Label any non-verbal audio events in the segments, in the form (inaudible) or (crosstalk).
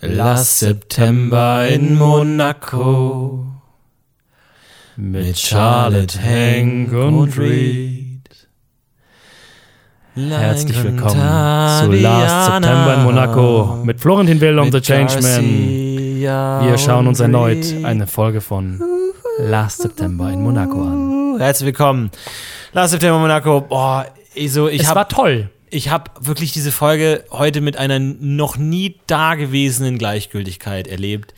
Last September in Monaco mit Charlotte, Hank und Reed. Herzlich willkommen zu Last September in Monaco mit Florentin Will und The Changeman. Wir schauen uns erneut eine Folge von Last September in Monaco an. Herzlich willkommen. Last September in Monaco. Boah, ich so, ich Es hab, war toll. Ich habe wirklich diese Folge heute mit einer noch nie dagewesenen Gleichgültigkeit erlebt.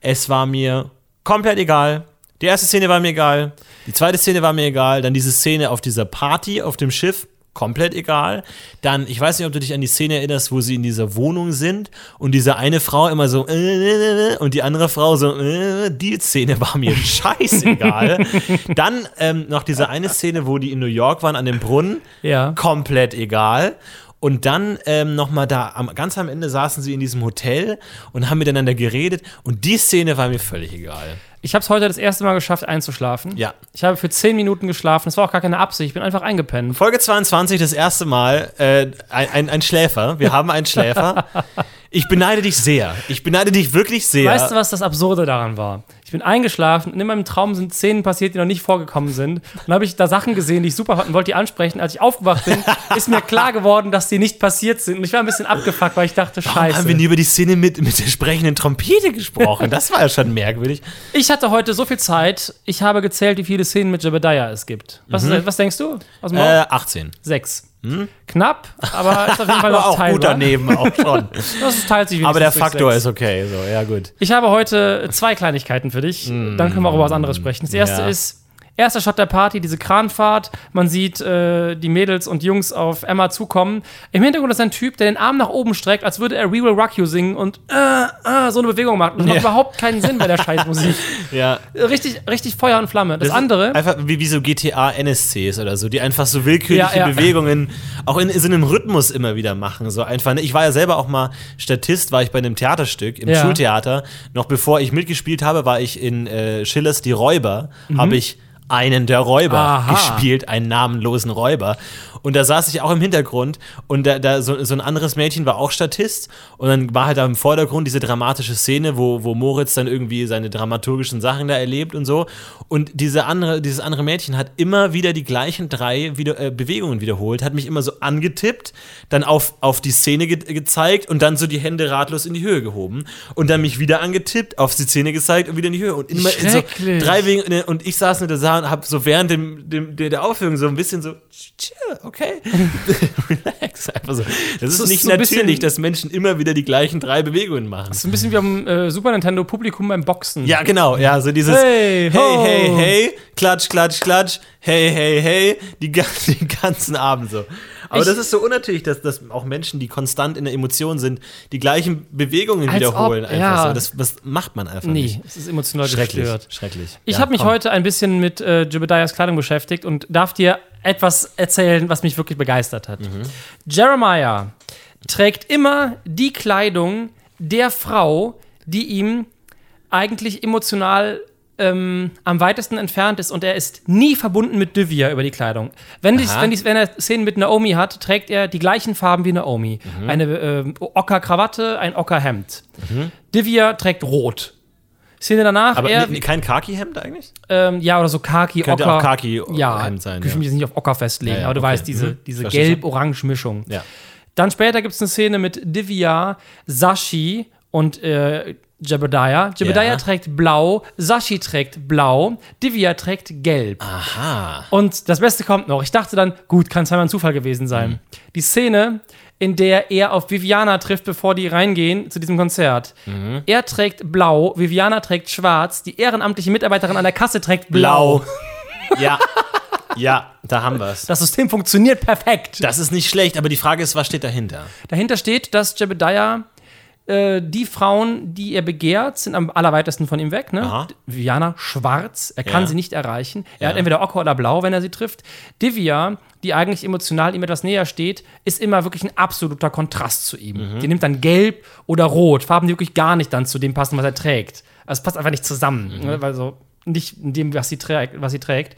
Es war mir komplett egal. Die erste Szene war mir egal. Die zweite Szene war mir egal. Dann diese Szene auf dieser Party auf dem Schiff. Komplett egal. Dann, ich weiß nicht, ob du dich an die Szene erinnerst, wo sie in dieser Wohnung sind und diese eine Frau immer so äh, und die andere Frau so äh, die Szene war mir (laughs) scheißegal. Dann ähm, noch diese eine Szene, wo die in New York waren an dem Brunnen Ja. komplett egal. Und dann ähm, nochmal da, am, ganz am Ende saßen sie in diesem Hotel und haben miteinander geredet. Und die Szene war mir völlig egal. Ich habe es heute das erste Mal geschafft, einzuschlafen. Ja. Ich habe für zehn Minuten geschlafen. Das war auch gar keine Absicht. Ich bin einfach eingepennt. Folge 22, das erste Mal, äh, ein, ein, ein Schläfer. Wir haben einen Schläfer. (laughs) Ich beneide dich sehr. Ich beneide dich wirklich sehr. Weißt du, was das Absurde daran war? Ich bin eingeschlafen und in meinem Traum sind Szenen passiert, die noch nicht vorgekommen sind. Und dann habe ich da Sachen gesehen, die ich super fand und wollte die ansprechen. Als ich aufgewacht bin, ist mir klar geworden, dass die nicht passiert sind. Und ich war ein bisschen abgefuckt, weil ich dachte, Warum scheiße. haben wir nie über die Szene mit, mit der sprechenden Trompete gesprochen? Das war ja schon merkwürdig. Ich hatte heute so viel Zeit, ich habe gezählt, wie viele Szenen mit Jebediah es gibt. Was, was denkst du? Mhm. Äh, Bauch? 18. Sechs. Knapp, aber ist auf jeden (laughs) Fall noch auch teilbar. gut daneben, auch schon. (laughs) Das teilt sich Aber der Faktor ist okay. So, ja, gut. Ich habe heute zwei Kleinigkeiten für dich. Dann können wir auch über was anderes sprechen. Das erste Ja. ist, erster Shot der Party, diese Kranfahrt. Man sieht äh, die Mädels und Jungs auf Emma zukommen. Im Hintergrund ist ein Typ, der den Arm nach oben streckt, als würde er We Will Rock You singen und äh, äh, so eine Bewegung macht. Das macht Ja. überhaupt keinen Sinn bei der (laughs) Scheißmusik. Ja. Richtig, richtig Feuer und Flamme. Das, Das andere. Einfach wie, wie so GTA NSCs oder so, die einfach so willkürliche Ja. Bewegungen auch in, so einem Rhythmus immer wieder machen. So einfach. ne? Ich war ja selber auch mal Statist, war ich bei einem Theaterstück im. Schultheater. Noch bevor ich mitgespielt habe, war ich in äh, Schillers Die Räuber, habe ich einen der Räuber. Aha. gespielt, einen namenlosen Räuber. Und da saß ich auch im Hintergrund und da, da so, so ein anderes Mädchen war auch Statist und dann war halt da im Vordergrund diese dramatische Szene, wo, wo Moritz dann irgendwie seine dramaturgischen Sachen da erlebt und so. Und diese andere, dieses andere Mädchen hat immer wieder die gleichen drei wieder, äh, Bewegungen wiederholt, hat mich immer so angetippt, dann auf, auf die Szene ge gezeigt und dann so die Hände ratlos in die Höhe gehoben und dann mich wieder angetippt, auf die Szene gezeigt und wieder in die Höhe. Und immer in so drei Wegen. Und ich saß in der Saal und hab so während dem, dem, der der Aufführung so ein bisschen so, chill, okay, (laughs) relax. Einfach so. Das ist, ist nicht so natürlich, dass Menschen immer wieder die gleichen drei Bewegungen machen. Das ist ein bisschen wie am äh, Super Nintendo Publikum beim Boxen. Ja, genau, ja, so dieses Hey, hey, hey, hey, klatsch, klatsch, klatsch, hey, hey, hey, die, (laughs) den ganzen Abend so. Aber Ich- das ist so unnatürlich, dass, dass auch Menschen, die konstant in der Emotion sind, die gleichen Bewegungen wiederholen. ob- einfach ja. so. Das, das macht man einfach Nee, nicht. es ist emotional Schrecklich, gestört. schrecklich. Ich Ja, habe mich komm. heute ein bisschen mit äh, Jebediahs Kleidung beschäftigt und darf dir etwas erzählen, was mich wirklich begeistert hat. Mhm. Jeremiah trägt immer die Kleidung der Frau, die ihm eigentlich emotional ähm, am weitesten entfernt ist und er ist nie verbunden mit Divya über die Kleidung. Wenn, dies, wenn, dies, wenn er Szenen mit Naomi hat, trägt er die gleichen Farben wie Naomi. Mhm. Eine ähm, Ocker-Krawatte, ein Ocker-Hemd. Divya trägt rot. Szene danach, Mhm. Aber er, kein Khaki-Hemd eigentlich? ähm, ja, oder so Khaki, Könnte Ocker. auch Khaki ja, sein, Ich will mich jetzt nicht auf Ocker festlegen, Ja, ja, aber du okay. weißt, diese, Mhm. diese gelb-orange-Mischung. Ja. Dann später gibt es eine Szene mit Divya, Sashi und äh, Jebediah. Jebediah Ja. trägt blau, Sashi trägt blau, Divya trägt gelb. Aha. Und das Beste kommt noch. Ich dachte dann, gut, kann zweimal ein Zufall gewesen sein. Mhm. Die Szene, in der er auf Viviana trifft, bevor die reingehen zu diesem Konzert. Mhm. Er trägt blau, Viviana trägt schwarz, die ehrenamtliche Mitarbeiterin an der Kasse trägt blau. Blau. ja. Ja, da haben wir es. Das System funktioniert perfekt. Das ist nicht schlecht, aber die Frage ist, was steht dahinter? Dahinter steht, dass Jebediah äh, die Frauen, die er begehrt, sind am allerweitesten von ihm weg. Ne? Aha. Viviana schwarz, er kann Ja. sie nicht erreichen. Er Ja. hat entweder Ocker oder Blau, wenn er sie trifft. Divya, die eigentlich emotional ihm etwas näher steht, ist immer wirklich ein absoluter Kontrast zu ihm. Mhm. Die nimmt dann Gelb oder Rot, Farben, die wirklich gar nicht dann zu dem passen, was er trägt. Also es passt einfach nicht zusammen, Mhm. ne? weil so nicht in dem, was sie trägt. Was sie trägt.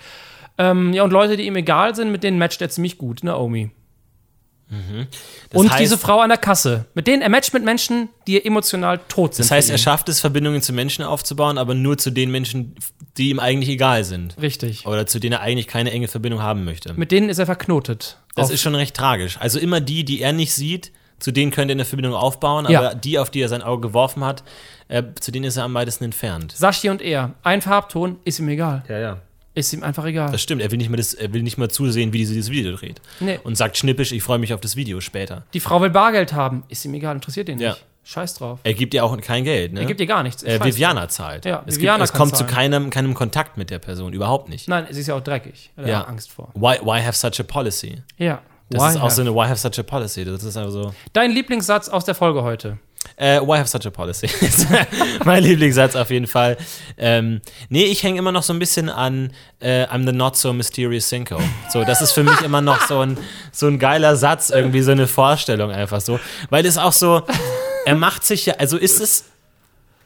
Ähm, ja, und Leute, die ihm egal sind, mit denen matcht er ziemlich gut, Naomi. Das und heißt, diese Frau an der Kasse. Mit denen er matcht mit Menschen, die emotional tot sind. Das heißt, er schafft es, Verbindungen zu Menschen aufzubauen, aber nur zu den Menschen, die ihm eigentlich egal sind. Richtig. Oder zu denen er eigentlich keine enge Verbindung haben möchte. Mit denen ist er verknotet. Das ist schon recht tragisch. Also immer die, die er nicht sieht, zu denen könnte er eine Verbindung aufbauen, Ja. aber die, auf die er sein Auge geworfen hat, äh, zu denen ist er am weitesten entfernt. Sashi und er. Ein Farbton ist ihm egal. Ja, ja. Ist ihm einfach egal. Das stimmt. Er will nicht mehr, das, er will nicht mehr zusehen, wie diese dieses Video dreht. Nee. Und sagt schnippisch, ich freue mich auf das Video später. Die Frau will Bargeld haben. Ist ihm egal, interessiert ihn Ja. nicht. Scheiß drauf. Er gibt ihr auch kein Geld, ne? Er gibt ihr gar nichts. äh, Viviana zahlt. Ja, es, Viviana gibt, es kommt zu zahlen. keinem, keinem Kontakt mit der Person, überhaupt nicht. Nein, sie ist ja auch dreckig. Er hat Ja. ja. Angst vor. Why, why have such a policy? Ja. Das Why ist auch have- so eine Why have such a policy. Das ist einfach so. Dein Lieblingssatz aus der Folge heute. Äh, why have such a policy? (laughs) mein Lieblingssatz auf jeden Fall. Ähm, nee, ich hänge immer noch so ein bisschen an äh, I'm the not so mysterious Cinco. So, das ist für mich immer noch so ein, so ein geiler Satz, irgendwie so eine Vorstellung einfach so. Weil es auch so, er macht sich ja, also ist es.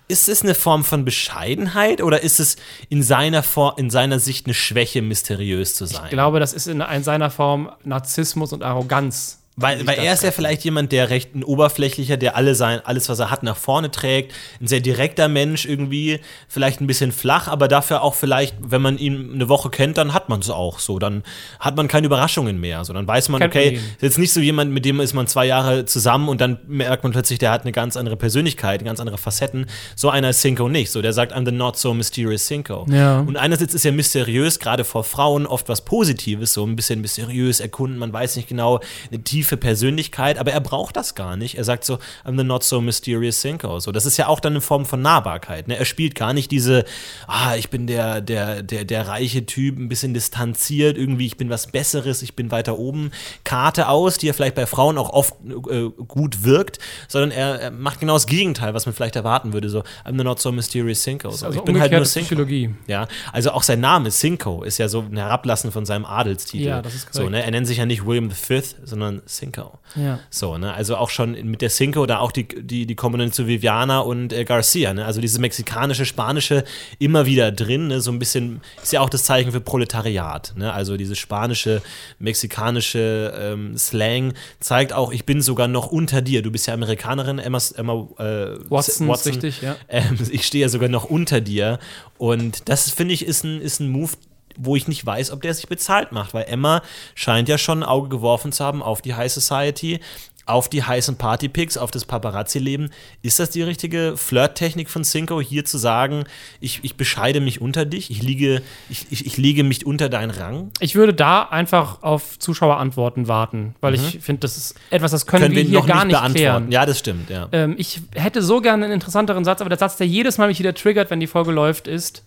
Ist es eine Form von Bescheidenheit oder ist es in seiner, For in seiner Sicht eine Schwäche, mysteriös zu sein? Ich glaube, das ist in, in seiner Form Narzissmus und Arroganz. Weil, weil er ist ja vielleicht jemand, der recht ein oberflächlicher, der alle sein, alles, was er hat, nach vorne trägt. Ein sehr direkter Mensch irgendwie, vielleicht ein bisschen flach, aber dafür auch vielleicht, wenn man ihn eine Woche kennt, dann hat man es auch so. Dann hat man keine Überraschungen mehr. So, dann weiß man, Kennt okay, ihn. ist jetzt nicht so jemand, mit dem ist man zwei Jahre zusammen und dann merkt man plötzlich, der hat eine ganz andere Persönlichkeit, ganz andere Facetten. So einer ist Cinco nicht. So, der sagt, I'm the not so mysterious Cinco. Ja. Und einerseits ist er mysteriös, gerade vor Frauen, oft was Positives, so ein bisschen mysteriös erkunden, man weiß nicht genau, eine tiefe Persönlichkeit, aber er braucht das gar nicht. Er sagt so, I'm the not so mysterious Cinco. So, das ist ja auch dann eine Form von Nahbarkeit. Ne? Er spielt gar nicht diese, ah, ich bin der, der, der, der reiche Typ, ein bisschen distanziert, irgendwie, ich bin was Besseres, ich bin weiter oben, Karte aus, die ja vielleicht bei Frauen auch oft äh, gut wirkt, sondern er, er macht genau das Gegenteil, was man vielleicht erwarten würde. So, I'm the not so mysterious Cinco. So, Also ich bin halt nur umgekehrte Cinco. Psychologie. Ja, also auch sein Name Cinco ist ja so ein Herablassen von seinem Adelstitel. Ja, das ist korrekt. so, ne? Er nennt sich ja nicht William V., sondern Cinco. Ja. So, ne? Also auch schon mit der Cinco da auch die, die, die Komponente zu Viviana und äh, Garcia, ne? Also dieses mexikanische, spanische immer wieder drin, ne? So ein bisschen, ist ja auch das Zeichen für Proletariat, ne? Also dieses spanische, mexikanische ähm, Slang zeigt auch, ich bin sogar noch unter dir. Du bist ja Amerikanerin, Emma, Emma äh, Watson, ist richtig, ja. ähm, ich stehe ja sogar noch unter dir. Und das, finde ich, ist ein, ist ein Move, wo ich nicht weiß, ob der sich bezahlt macht, weil Emma scheint ja schon ein Auge geworfen zu haben auf die High Society, auf die heißen Partypics, auf das Paparazzi-Leben. Ist das die richtige Flirttechnik von Cinco, hier zu sagen, ich, ich bescheide mich unter dich, ich liege, ich, ich, ich lege mich unter deinen Rang? Ich würde da einfach auf Zuschauerantworten warten, weil ich finde, das ist etwas, das können, Mhm. Können wir wir hier noch gar nicht nicht beantworten. klären. Ja, das stimmt, ja. Ähm, ich hätte so gerne einen interessanteren Satz, aber der Satz, der jedes Mal mich wieder triggert, wenn die Folge läuft, ist: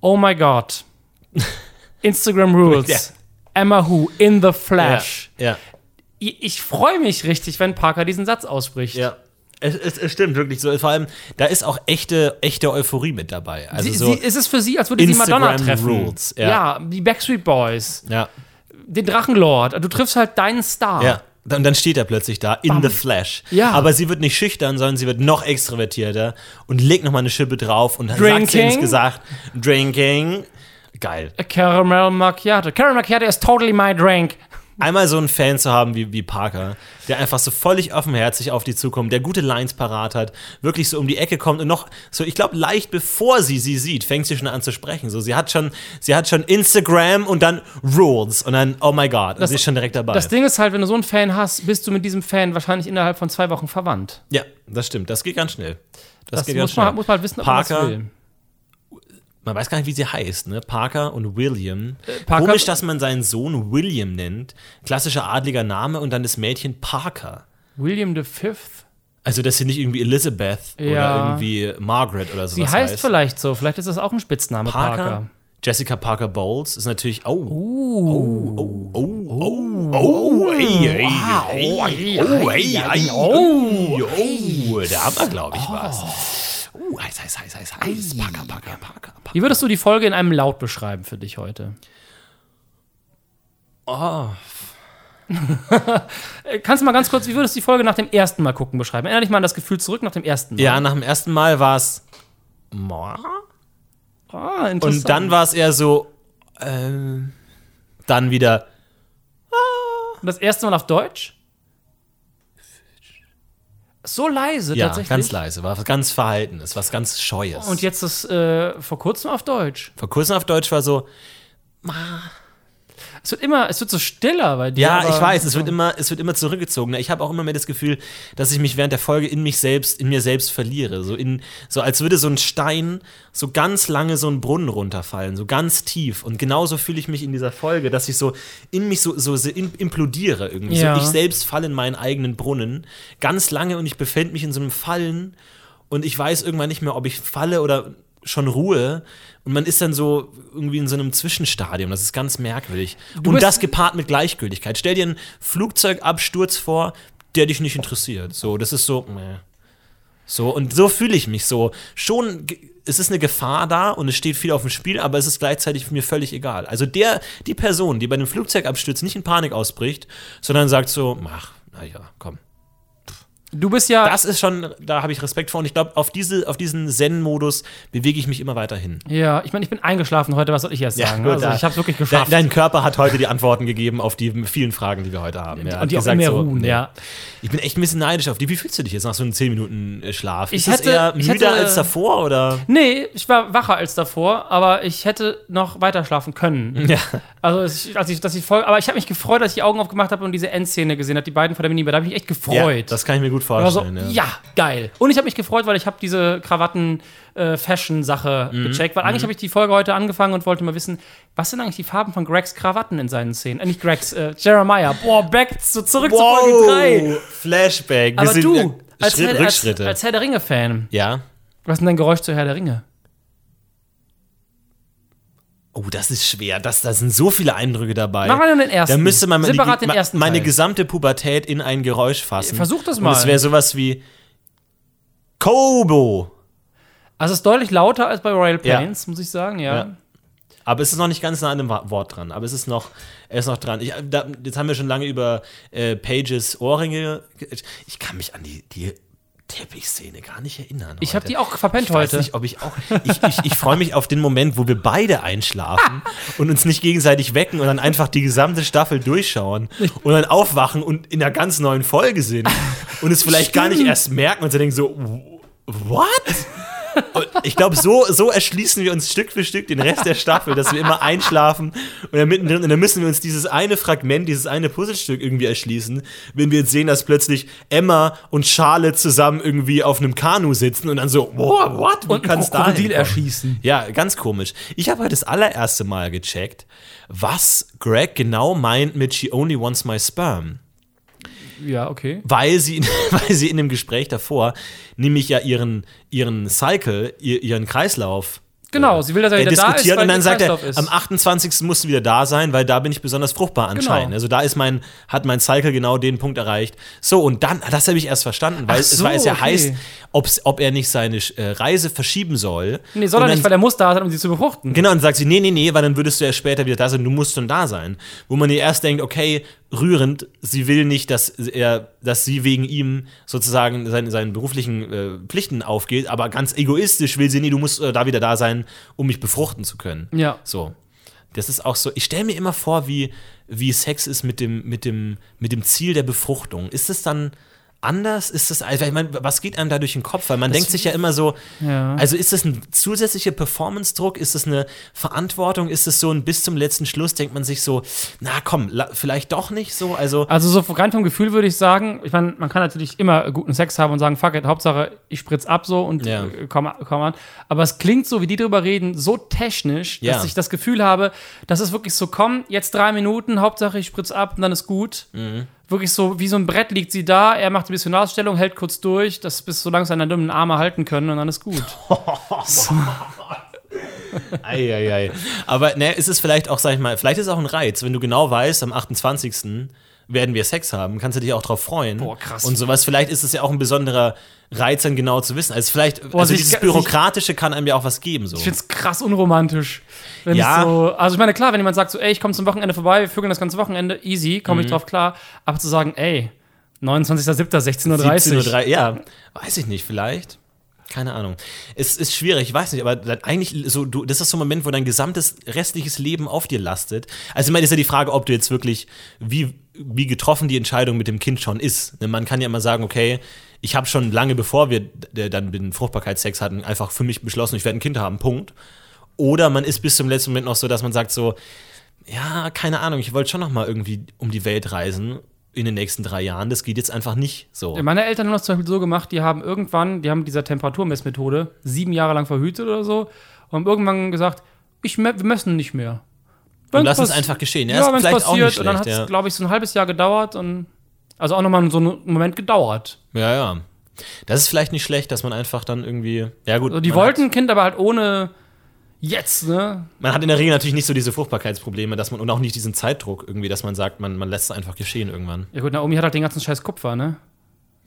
Oh my God. (laughs) Instagram Rules. Ja. Emma Who in the Flash. Ja, Ich, ich freue mich richtig, wenn Parker diesen Satz ausspricht. ja. Es, es, es stimmt wirklich so. Vor allem, da ist auch echte, echte Euphorie mit dabei. Also sie, so, sie, es ist für sie, als würde sie Madonna Instagram treffen. Rules, ja. ja, die Backstreet Boys, ja. den Drachenlord. Du triffst halt deinen Star. Ja. Und dann steht er plötzlich da, in Bam. the flash. Ja. Aber sie wird nicht schüchtern, sondern sie wird noch extrovertierter und legt nochmal eine Schippe drauf und dann sagt sie Drinking. ins Gesagt, drinking. Geil. A Caramel Macchiato. Caramel Macchiato is totally my drink. Einmal so einen Fan zu haben wie, wie Parker, der einfach so völlig offenherzig auf die zukommt, der gute Lines parat hat, wirklich so um die Ecke kommt und noch so, ich glaube, leicht bevor sie sie sieht, fängt sie schon an zu sprechen. So, sie hat schon, sie hat schon Instagram und dann Rules und dann, oh my God, und Das- sie ist schon direkt dabei. Das Ding ist halt, wenn du so einen Fan hast, bist du mit diesem Fan wahrscheinlich innerhalb von zwei Wochen verwandt. ja, das stimmt, das geht ganz schnell. Das, Das, geht ganz muss, schnell. man, muss man halt wissen, ob man Parker, das will. Man weiß gar nicht, wie sie heißt, ne? Parker und William. Äh, Parker- Komisch, dass man seinen Sohn William nennt. Klassischer adliger Name und dann das Mädchen Parker. William the Fifth. Also, dass sie nicht irgendwie Elizabeth oder Ja. irgendwie Margaret oder sowas Sie heißt heißt. vielleicht so. Vielleicht ist das auch ein Spitzname, Parker. Parker. Jessica Parker Bowles ist natürlich. Oh. Uh. Oh, oh, oh, ey, ey, ey, oh, ey, ey, oh, oh, da haben wir, glaube ich, was. Oh, heiß, heiß, heiß, heiß, heiß. Parker, Parker, Parker, Parker. Wie würdest du die Folge in einem Laut beschreiben für dich heute? Oh, (laughs) Äh, Kannst du mal ganz kurz, wie würdest du die Folge nach dem ersten Mal gucken beschreiben? Erinner dich mal an das Gefühl zurück nach dem ersten Mal. Ja, nach dem ersten Mal war es. Ah, interessant. Und dann war es eher so. Äh, dann wieder. Und das erste Mal auf Deutsch? So leise Ja, tatsächlich. ganz leise, war was ganz Verhaltenes, was ganz Scheues. Und jetzt ist äh, vor kurzem auf Deutsch. vor kurzem auf Deutsch war so, Es wird immer, es wird so stiller bei dir. Ja, ich weiß, es wird immer, es wird immer zurückgezogener. Ich habe auch immer mehr das Gefühl, dass ich mich während der Folge in mich selbst, in mir selbst verliere. So in, so als würde so ein Stein so ganz lange so einen Brunnen runterfallen, so ganz tief. Und genauso fühle ich mich in dieser Folge, dass ich so in mich so, so in- implodiere irgendwie. Ja. So ich selbst falle in meinen eigenen Brunnen ganz lange und ich befände mich in so einem Fallen und ich weiß irgendwann nicht mehr, ob ich falle oder schon Ruhe und man ist dann so irgendwie in so einem Zwischenstadium. Das ist ganz merkwürdig. und das gepaart mit Gleichgültigkeit. Stell dir einen Flugzeugabsturz vor, der dich nicht interessiert. So, das ist so. Meh. So, und so fühle ich mich so. Schon, es ist eine Gefahr da und es steht viel auf dem Spiel, aber es ist gleichzeitig mir völlig egal. Also der, die Person, die bei einem Flugzeugabsturz nicht in Panik ausbricht, sondern sagt so, ach, naja, komm. Du bist ja. Das ist schon, da habe ich Respekt vor und ich glaube, auf, diese, auf diesen Zen-Modus bewege ich mich immer weiter hin. ja, ich meine, ich bin eingeschlafen heute, was soll ich jetzt sagen? gut, also, ich habe es wirklich geschafft. dein Körper hat heute die Antworten gegeben auf die vielen Fragen, die wir heute haben. Hat und die auch gesagt mehr so, ruhen, nee. ja. Ich bin echt ein bisschen neidisch auf die. Wie fühlst du dich jetzt nach so einem 10 Minuten äh, Schlaf? Ich ist hätte- eher ich müder hätte- als davor oder? Nee, ich war wacher als davor, aber ich hätte noch weiter schlafen können. (laughs) Ja. Also, es- als ich, dass ich voll, aber ich habe mich gefreut, als ich die Augen aufgemacht habe und diese Endszene gesehen habe, die beiden von der Minibar. Da habe ich mich echt gefreut. das kann ich mir gut Ich war so, vorstellen. ja. geil. Und ich habe mich gefreut, weil ich habe diese Krawatten-Fashion-Sache Mhm. gecheckt. Weil eigentlich habe ich die Folge heute angefangen und wollte mal wissen, was sind eigentlich die Farben von Gregs Krawatten in seinen Szenen? Äh, nicht Gregs, äh, Jeremiah. Boah, back so zurück zu Folge 3. Flashback. Wir Aber du, äh, als, Schritt, Herr, als, Rückschritte. als Herr der Ringe-Fan, ja. was ist denn dein Geräusch zu Herr der Ringe? Oh, das ist schwer. Das, da sind so viele Eindrücke dabei. Mach mal nur den ersten. Da müsste man Separat die, den ersten meine Teil. gesamte Pubertät in ein Geräusch fassen. Versuch das Und mal. es wäre sowas wie Kobo. Also es ist deutlich lauter als bei Royal Ja. Plains, muss ich sagen, ja. Ja. Aber es ist noch nicht ganz nah an dem Wort dran. Aber es ist noch, er ist noch dran. Ich, da, jetzt haben wir schon lange über äh, Pages Ohrringe. ge- Ich kann mich an die, die Teppichszene gar nicht erinnern. Ich habe die auch verpennt Ich weiß heute. nicht, ob ich auch. Ich, ich, ich freue mich auf den Moment, wo wir beide einschlafen (laughs) und uns nicht gegenseitig wecken und dann einfach die gesamte Staffel durchschauen und dann aufwachen und in einer ganz neuen Folge sind (laughs) und es vielleicht gar nicht erst merken und sie denken so, what? Und ich glaube, so, so erschließen wir uns Stück für Stück den Rest der Staffel, dass wir immer einschlafen und dann mittendrin, und dann müssen wir uns dieses eine Fragment, dieses eine Puzzlestück irgendwie erschließen, wenn wir jetzt sehen, dass plötzlich Emma und Charlotte zusammen irgendwie auf einem Kanu sitzen und dann so, wow, what? Wie Und ein kann's da hinkommen? erschießen. Ja, ganz komisch. Ich habe heute das allererste Mal gecheckt, was Greg genau meint mit She only wants my sperm Ja, okay. weil sie, (laughs) weil sie in dem Gespräch davor nämlich ja ihren, ihren Cycle, ihr, ihren Kreislauf Genau, sie will, dass er äh, wieder da ist, weil und dann sagt er, ist. am 28. musst du wieder da sein, weil da bin ich besonders fruchtbar anscheinend. Genau. Also da ist mein, hat mein Cycle genau den Punkt erreicht. So, und dann, das habe ich erst verstanden, weil, Ach es, so, weil es ja okay. heißt, ob er nicht seine äh, Reise verschieben soll. Nee, soll Und er dann- nicht, weil er muss da sein, um sie zu befruchten. Genau, und dann sagt sie, nee, nee, nee, weil dann würdest du ja später wieder da sein, du musst schon da sein. Wo man ihr erst denkt, okay, rührend, sie will nicht, dass er, dass sie wegen ihm sozusagen seine, seinen beruflichen äh, Pflichten aufgeht, aber ganz egoistisch will sie, nee, du musst äh, da wieder da sein, um mich befruchten zu können. Ja. So. Das ist auch so, ich stelle mir immer vor, wie, wie Sex ist mit dem, mit, dem, mit dem Ziel der Befruchtung. Ist es dann anders? Ist es, also ich meine, was geht einem da durch den Kopf? Weil man denkt sich ja immer so, Ja. also ist das ein zusätzlicher Performance-Druck? Ist das eine Verantwortung? Ist es so ein bis zum letzten Schluss denkt man sich so, na komm, vielleicht doch nicht so? Also, Also so rein vom Gefühl würde ich sagen, ich meine, man kann natürlich immer guten Sex haben und sagen, fuck it, Hauptsache ich spritz ab so und Ja. äh, komm, komm an. Aber es klingt so, wie die drüber reden, so technisch, Ja. dass ich das Gefühl habe, dass es wirklich so, komm, jetzt drei Minuten, Hauptsache ich spritz ab und dann ist gut. Mhm. Wirklich so, wie so ein Brett liegt sie da, er macht die Missionarstellung, hält kurz durch, das bis so lange seine dummen Arme halten können und dann ist gut. (laughs) Eieiei. Aber ne, ist es vielleicht auch, sag ich mal, vielleicht ist es auch ein Reiz, wenn du genau weißt, am 28. werden wir Sex haben, kannst du dich auch drauf freuen. Boah, krass. Und sowas, vielleicht ist es ja auch ein besonderer Reiz, dann genau zu wissen. Also vielleicht, also sich- dieses Bürokratische kann einem ja auch was geben. So. Ich find's krass unromantisch. Wenn Ja. so, also ich meine, klar, wenn jemand sagt so, ey, ich komme zum Wochenende vorbei, wir vögeln das ganze Wochenende, easy, komme Mhm. ich drauf klar. Aber zu sagen, ey, 29.07.16.30 Uhr. 17.03 Uhr, ja, weiß ich nicht, vielleicht. Keine Ahnung. Es ist schwierig, ich weiß nicht, aber eigentlich so, du, das ist so ein Moment, wo dein gesamtes restliches Leben auf dir lastet. Also, ich meine, ist ja die Frage, ob du jetzt wirklich, wie, wie getroffen die Entscheidung mit dem Kind schon ist. Ne, Man kann ja immer sagen, okay, ich habe schon lange bevor wir dann den Fruchtbarkeitssex hatten, einfach für mich beschlossen, ich werde ein Kind haben, Punkt. Oder man ist bis zum letzten Moment noch so, dass man sagt so, ja, keine Ahnung, ich wollte schon noch mal irgendwie um die Welt reisen in den nächsten drei Jahren. Das geht jetzt einfach nicht so. Meine Eltern haben das zum Beispiel so gemacht, die haben irgendwann, die haben dieser Temperaturmessmethode sieben Jahre lang verhütet oder so und haben irgendwann gesagt, ich, wir messen nicht mehr. Und lass es einfach geschehen. Ja, Ja, ist wenn es vielleicht auch passiert. nicht und dann hat schlecht, es, ja. glaube ich, so ein halbes Jahr gedauert und also auch nochmal so einen Moment gedauert. ja, ja. Das ist vielleicht nicht schlecht, dass man einfach dann irgendwie, ja gut. Also die wollten ein Kind, aber halt ohne jetzt, ne? man hat in der Regel natürlich nicht so diese Fruchtbarkeitsprobleme, dass man und auch nicht diesen Zeitdruck irgendwie, dass man sagt, man, man lässt es einfach geschehen irgendwann. Ja gut, Naomi hat halt den ganzen Scheiß Kupfer, ne?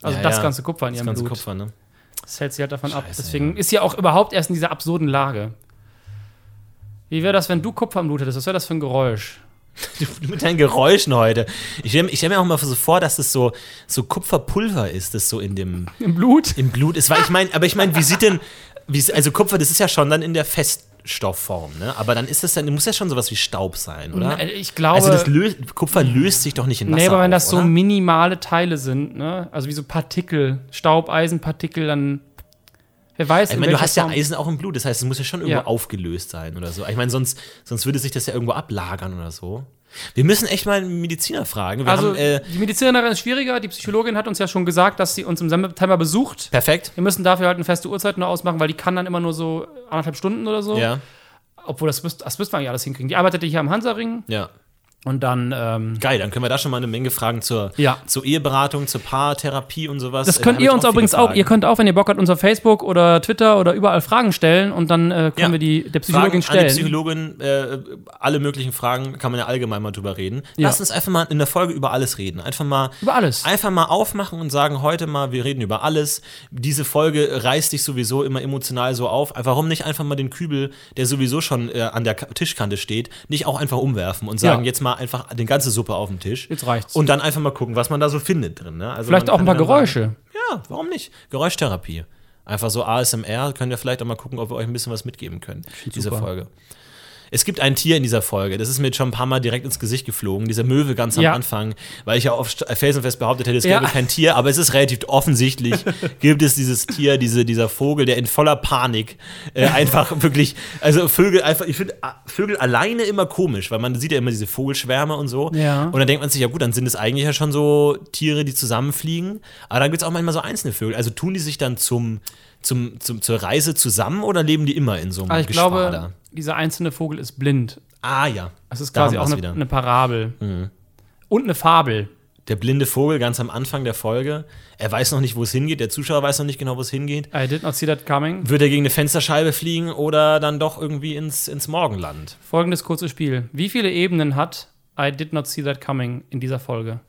Also Ja, das ja. ganze Kupfer in Das ihrem ganze Blut. Kupfer, ne? Das hält sie halt davon ab. Scheiße, Deswegen ist sie auch überhaupt erst in dieser absurden Lage. Wie wäre das, wenn du Kupfer im Blut hättest? Was wäre das für ein Geräusch? Du, mit deinen Geräuschen heute. Ich stelle stell mir auch mal so vor, dass das so, so Kupferpulver ist, das so in dem Im Blut? im Blut ist. Weil ich meine, aber ich meine, wie sieht denn, wie, also Kupfer, das ist ja schon dann in der Feststoffform, ne? Aber dann ist das dann, muss ja schon sowas wie Staub sein, oder? Äh, Ich glaube. Also das löst, Kupfer löst sich doch nicht in Wasser nee, aber wenn auf, das so oder? minimale Teile sind, ne? Also wie so Partikel, Staubeisenpartikel, dann. Wer weiß, Ich in meine, du hast ja Eisen auch im Blut, das heißt, es muss ja schon irgendwo Ja. aufgelöst sein oder so. Ich meine, sonst, sonst würde sich das ja irgendwo ablagern oder so. Wir müssen echt mal einen Mediziner fragen. Wir Also, haben, äh, die Medizinerin ist schwieriger. Die Psychologin hat uns ja schon gesagt, dass sie uns im September besucht. perfekt. Wir müssen dafür halt eine feste Uhrzeit nur ausmachen, weil die kann dann immer nur so anderthalb Stunden oder so. Ja, Obwohl, das müsst, das müssten wir eigentlich alles hinkriegen. Die arbeitet hier am Hansaring ja. Und dann. Ähm, Geil, dann können wir da schon mal eine Menge Fragen zur, Ja. zur Eheberatung, zur Paartherapie und sowas. das Äh, könnt da ihr uns ich übrigens viele auch. Fragen. Ihr könnt auch, wenn ihr Bock habt, uns auf Facebook oder Twitter oder überall Fragen stellen und dann äh, können Ja. wir die der Fragen Psychologin an die stellen. Psychologin, äh, alle möglichen Fragen, kann man ja allgemein mal drüber reden. Ja. Lass uns einfach mal in der Folge über alles reden. Einfach mal, Über alles. einfach mal aufmachen und sagen, heute mal, wir reden über alles. Diese Folge reißt dich sowieso immer emotional so auf. Warum nicht einfach mal den Kübel, der sowieso schon äh, an der Ka- Tischkante steht, nicht auch einfach umwerfen und sagen, jetzt mal einfach die ganze Suppe auf den Tisch. Jetzt reicht's. Und dann einfach mal gucken, was man da so findet drin. Ne? Also Vielleicht auch ein paar Geräusche. ja, warum nicht? Geräuschtherapie. Einfach so ASMR, könnt ihr vielleicht auch mal gucken, ob wir euch ein bisschen was mitgeben können, diese super. Folge. Es gibt ein Tier in dieser Folge, das ist mir schon ein paar Mal direkt ins Gesicht geflogen, dieser Möwe ganz am Ja. Anfang, weil ich ja auf St- felsenfest behauptet hätte, es Ja. gäbe kein Tier, aber es ist relativ offensichtlich, (laughs) gibt es dieses Tier, diese, dieser Vogel, der in voller Panik äh, einfach wirklich, also Vögel einfach, ich finde ah, Vögel alleine immer komisch, weil man sieht ja immer diese Vogelschwärme und so. Ja. Und dann denkt man sich, ja gut, dann sind es eigentlich ja schon so Tiere, die zusammenfliegen. Aber dann gibt es auch manchmal so einzelne Vögel. Also tun die sich dann zum, zum, zum, zur Reise zusammen oder leben die immer in so einem Also ich Geschwader? glaube, dieser einzelne Vogel ist blind. ah ja. Das ist Da quasi auch eine, wieder. Mhm. eine Parabel. Und eine Fabel. Der blinde Vogel ganz am Anfang der Folge. Er weiß noch nicht, wo es hingeht. Der Zuschauer weiß noch nicht genau, wo es hingeht. I did not see that coming. Wird er gegen eine Fensterscheibe fliegen oder dann doch irgendwie ins, ins Morgenland? Folgendes kurze Spiel. Wie viele Ebenen hat I did not see that coming in dieser Folge?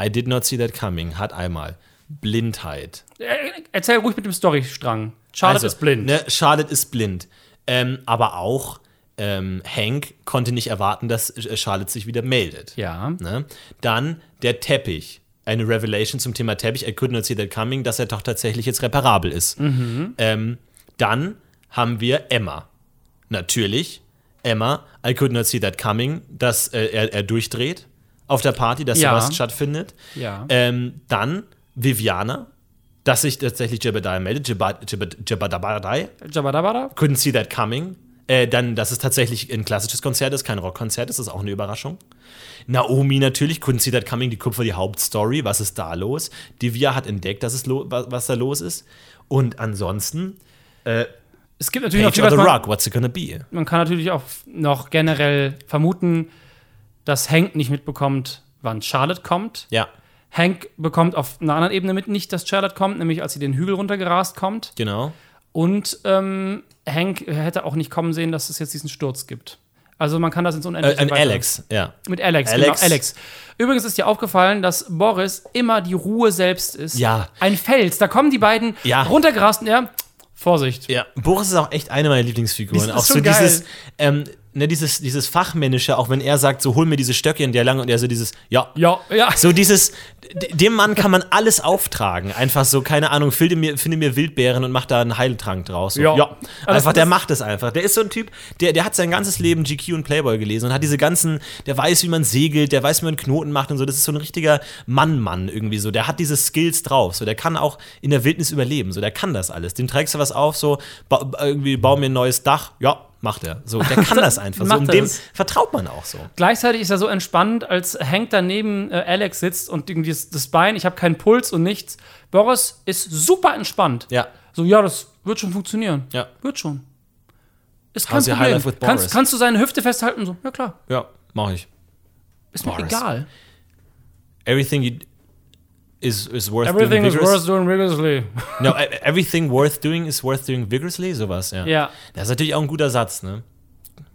I did not see that coming. Hat einmal Blindheit. Äh, Erzähl ruhig mit dem Storystrang. Charlotte Also, ist blind. Ne, Charlotte ist blind. Ähm, aber auch ähm, Hank konnte nicht erwarten, dass äh, Charlotte sich wieder meldet. Ja. Ne? Dann der Teppich. Eine Revelation zum Thema Teppich. I could not see that coming, dass er doch tatsächlich jetzt reparabel ist. Mhm. Ähm, dann haben wir Emma. Natürlich. Emma, I could not see that coming, dass äh, er, er durchdreht auf der Party, dass Ja. sowas stattfindet. Ja. Ähm, dann Viviana, dass sich tatsächlich Jebediah meldet. Jebediah Jabadabada? couldn't see that coming. Äh, dann, dass es tatsächlich ein klassisches Konzert ist, kein Rockkonzert ist, das ist auch eine Überraschung. Naomi natürlich, couldn't see that coming, die Kupfer, die Hauptstory, was ist da los? Divya hat entdeckt, dass es was, da los ist. Und ansonsten, Es gibt natürlich noch Page viel, of was the man, Rock, what's it gonna be? man kann natürlich auch noch generell vermuten, dass Hank nicht mitbekommt, wann Charlotte kommt. Ja, Hank bekommt auf einer anderen Ebene mit nicht, dass Charlotte kommt, nämlich als sie den Hügel runtergerast kommt. genau. Und ähm, Hank hätte auch nicht kommen sehen, dass es jetzt diesen Sturz gibt. Also man kann das ins Äh, Unendliche an weiter- Alex, ja. Mit Alex, Alex. genau, Alex. Übrigens ist dir aufgefallen, dass Boris immer die Ruhe selbst ist. Ja. Ein Fels, da kommen die beiden Ja. runtergerast und er, Vorsicht. Ja, Boris ist auch echt eine meiner Lieblingsfiguren. Das ist auch so geil. dieses, ähm, ne, dieses, dieses Fachmännische, auch wenn er sagt, so hol mir diese Stöcke in der lange und er so dieses, ja. Ja, ja. So dieses, dem Mann kann man alles auftragen. Einfach so, keine Ahnung, finde mir, finde mir Wildbeeren und mach da einen Heiltrank draus. So, Ja. ja. Einfach, der macht es einfach. Der ist so ein Typ, der, der hat sein ganzes Leben GQ und Playboy gelesen und hat diese ganzen, der weiß, wie man segelt, der weiß, wie man Knoten macht und so. Das ist so ein richtiger Mann-Mann irgendwie so. Der hat diese Skills drauf. So, der kann auch in der Wildnis überleben. So, der kann das alles. Dem trägst du was auf, so, ba irgendwie bau mir ein neues Dach. Ja, macht er. So, der (laughs) kann das einfach. so, und dem das. vertraut man auch so. Gleichzeitig ist er so entspannt, als Hank daneben äh, Alex sitzt und irgendwie das, das Bein, ich habe keinen Puls und nichts. Boris ist super entspannt. Ja. So, ja, das wird schon funktionieren. Ja. Wird schon. Ist kein How's Problem. Kannst, kannst du seine Hüfte festhalten? So, ja klar. Ja, mach ich. Ist mir egal. Everything you is, is worth Everything doing is worth doing rigorously. (laughs) No, e- everything worth doing is worth doing vigorously, sowas, ja. Ja. Das ist natürlich auch ein guter Satz, ne?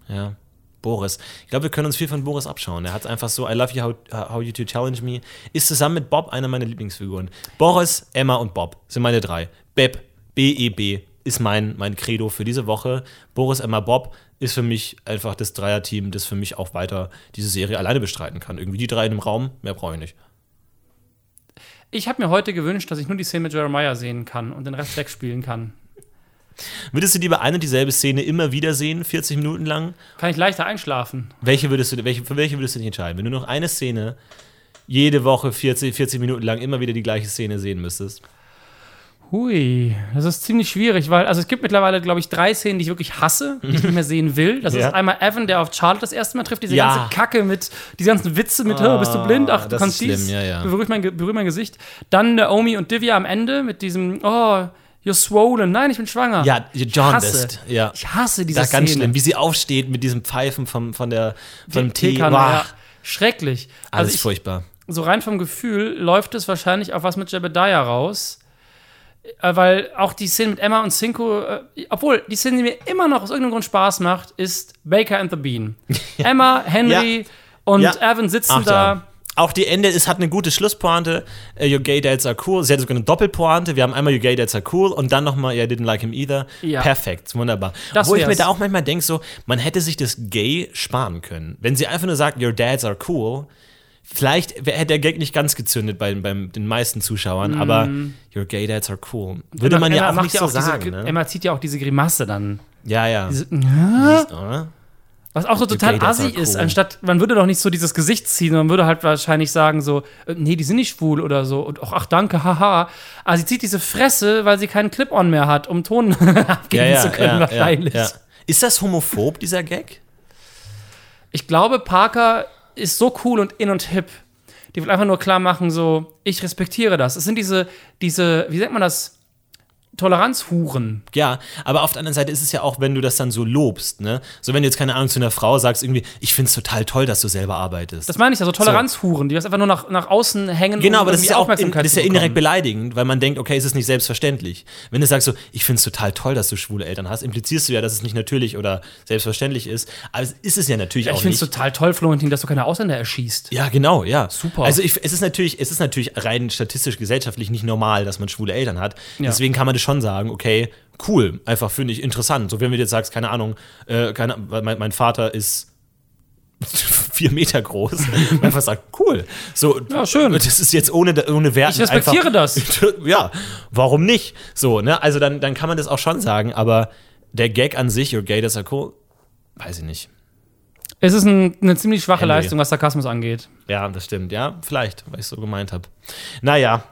Ja. Boris. Ich glaube, wir können uns viel von Boris abschauen. Er hat einfach so, I love you, how, how you two challenge me. Ist zusammen mit Bob einer meiner Lieblingsfiguren. Boris, Emma und Bob sind meine drei. Beb, B-E-B, ist mein, mein Credo für diese Woche. Boris, Emma, Bob ist für mich einfach das Dreierteam, das für mich auch weiter diese Serie alleine bestreiten kann. Irgendwie die drei in einem Raum, mehr brauche ich nicht. Ich habe mir heute gewünscht, dass ich nur die Szene mit Jeremiah sehen kann und den Rest wegspielen kann. Würdest du lieber eine und dieselbe Szene immer wieder sehen, 40 Minuten lang? Kann ich leichter einschlafen. Welche würdest du, welche, für welche würdest du dich entscheiden? Wenn du noch eine Szene jede Woche 40, 40 Minuten lang immer wieder die gleiche Szene sehen müsstest. Hui, das ist ziemlich schwierig, weil, also es gibt mittlerweile, glaube ich, drei Szenen, die ich wirklich hasse, die ich (laughs) nicht mehr sehen will. Das Ja. ist einmal Evan, der auf Charlotte das erste Mal trifft, diese Ja. ganze Kacke mit, diese ganzen Witze mit, "Hä, bist du blind? Ach, du das kannst ist dies. ja, ja. Berührt mein, berührt mein Gesicht. Dann Naomi und Divya am Ende mit diesem, oh, you're swollen. Nein, ich bin schwanger. Ja, ich jaundiced. hasse, Ja. ich hasse diese Das ist ganz Szene. schlimm, wie sie aufsteht mit diesem Pfeifen vom, von der, vom Tee. Ja. Schrecklich. Alles Also ich, furchtbar. so rein vom Gefühl läuft es wahrscheinlich auf was mit Jebediah raus. Äh, Weil auch die Szene mit Emma und Cinco, äh, obwohl die Szene, die mir immer noch aus irgendeinem Grund Spaß macht, ist Baker and the Bean. (laughs) Emma, Henry und Ja. Evan sitzen Ach, da. ja. Auch die Ende, es hat eine gute Schlusspointe. Äh, Your gay dads are cool. Sie hat sogar eine Doppelpointe. Wir haben einmal Your gay dads are cool und dann nochmal Yeah, I didn't like him either. Ja. Perfekt, wunderbar. Das Wo ich mir da auch manchmal denke, so, man hätte sich das Gay sparen können. Wenn sie einfach nur sagt, Your dads are cool, vielleicht hätte der Gag nicht ganz gezündet bei, beim den meisten Zuschauern, aber Your gay dads are cool. Würde man ja Emma auch nicht so diese, sagen. Ne? Emma zieht ja auch diese Grimasse dann. Ja, ja. Diese, Oder? was auch so total assi are ist, cool. anstatt, man würde doch nicht so dieses Gesicht ziehen, man würde halt wahrscheinlich sagen so, äh, nee, die sind nicht schwul oder so. Und ach, ach danke, haha. Aber sie zieht diese Fresse, weil sie keinen Clip-On mehr hat, um Ton (laughs) abgeben zu können, wahrscheinlich. ja. Ist das homophob, dieser Gag? Ich glaube, Parker ist so cool und in und hip. Die will einfach nur klar machen, so, ich respektiere das. Es sind diese, diese, wie nennt man das? Toleranzhuren. Ja, aber auf der anderen Seite ist es ja auch, wenn du das dann so lobst, ne? So, wenn du jetzt keine Ahnung zu einer Frau sagst, irgendwie, ich find's total toll, dass du selber arbeitest. Das meine ich ja, so Toleranzhuren, die das einfach nur nach, nach außen hängen, genau, um aber das ist ja auch in, Aufmerksamkeit das ist ja indirekt beleidigend, weil man denkt, okay, es ist nicht selbstverständlich. Wenn du sagst so, ich find's total toll, dass du schwule Eltern hast, implizierst du ja, dass es nicht natürlich oder selbstverständlich ist. Aber es ist es ja natürlich Ich auch finde es nicht. total toll, Florentin, dass du keine Ausländer erschießt. Ja, genau, ja. Super. Also ich, es ist natürlich, es ist natürlich rein statistisch gesellschaftlich nicht normal, dass man schwule Eltern hat. Ja. Deswegen kann man das schon sagen, okay, cool, einfach finde ich interessant. So wenn du jetzt sagst, keine Ahnung, äh, keine, mein, mein Vater ist (laughs) vier Meter groß, (laughs) einfach sagt, cool. So, Ja, schön. Das ist jetzt ohne, ohne Wert. Ich respektiere das. (laughs) Ja, warum nicht? So, ne? Also dann, dann kann man das auch schon sagen, aber der Gag an sich, gay, das ist cool, weiß ich nicht. Es ist ein, eine ziemlich schwache Henry. Leistung, was Sarkasmus angeht. Ja, das stimmt. Ja, vielleicht, weil ich so gemeint habe. Naja.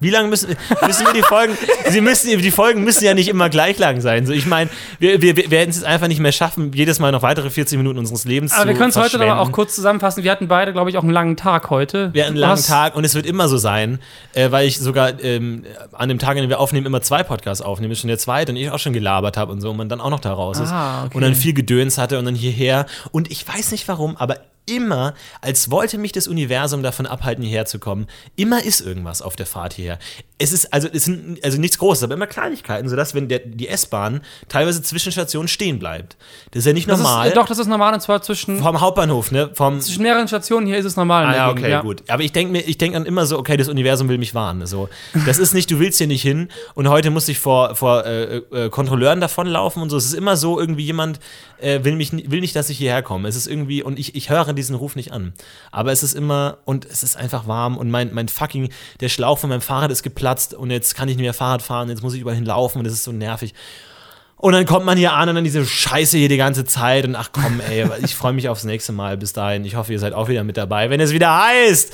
Wie lange müssen, müssen wir die Folgen? Sie müssen, die Folgen müssen ja nicht immer gleich lang sein. So, ich meine, wir, wir, wir werden es jetzt einfach nicht mehr schaffen, jedes Mal noch weitere 40 Minuten unseres Lebens Aber zu wir können es heute mal auch kurz zusammenfassen. Wir hatten beide, glaube ich, auch einen langen Tag heute. Wir hatten einen langen hast- Tag und es wird immer so sein, äh, weil ich sogar ähm, an dem Tag, an dem wir aufnehmen, immer zwei Podcasts aufnehme. Ist schon der zweite und ich auch schon gelabert habe und so und man dann auch noch da raus ist. Ah, okay. Und dann viel Gedöns hatte und dann hierher. Und ich weiß nicht warum, aber immer, als wollte mich das Universum davon abhalten, hierher zu kommen. Immer ist irgendwas auf der Fahrt hierher. Es ist, also, es sind also nichts Großes, aber immer Kleinigkeiten, sodass, wenn der, die S-Bahn teilweise zwischen Stationen stehen bleibt. Das ist ja nicht Das normal. Ist, doch, das ist normal und zwar zwischen, vom Hauptbahnhof, ne? Vom, zwischen mehreren Stationen. Hier ist es normal. Ah ja, Gegend, okay, gut. Aber ich denke mir, ich denke dann immer so, okay, das Universum will mich warnen. So, das ist nicht, du willst hier nicht hin und heute muss ich vor, vor äh, äh, Kontrolleuren davonlaufen und so. Es ist immer so, irgendwie jemand äh, will mich will nicht, dass ich hierher komme. Es ist irgendwie, und ich, ich höre diesen Ruf nicht an. Aber es ist immer, und es ist einfach warm und mein, mein fucking, der Schlauch von meinem Fahrrad ist geplatzt und jetzt kann ich nicht mehr Fahrrad fahren, jetzt muss ich überall hinlaufen und es ist so nervig. Und dann kommt man hier an und dann diese Scheiße hier die ganze Zeit und ach komm, ey, (laughs) ich freue mich aufs nächste Mal. Bis dahin, ich hoffe, ihr seid auch wieder mit dabei, wenn es wieder heißt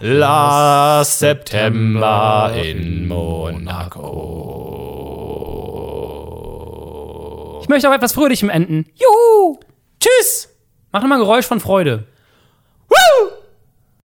Last September in Monaco. Ich möchte auf etwas Fröhlichem enden. Juhu! Tschüss! Mach nochmal ein Geräusch von Freude. Woo!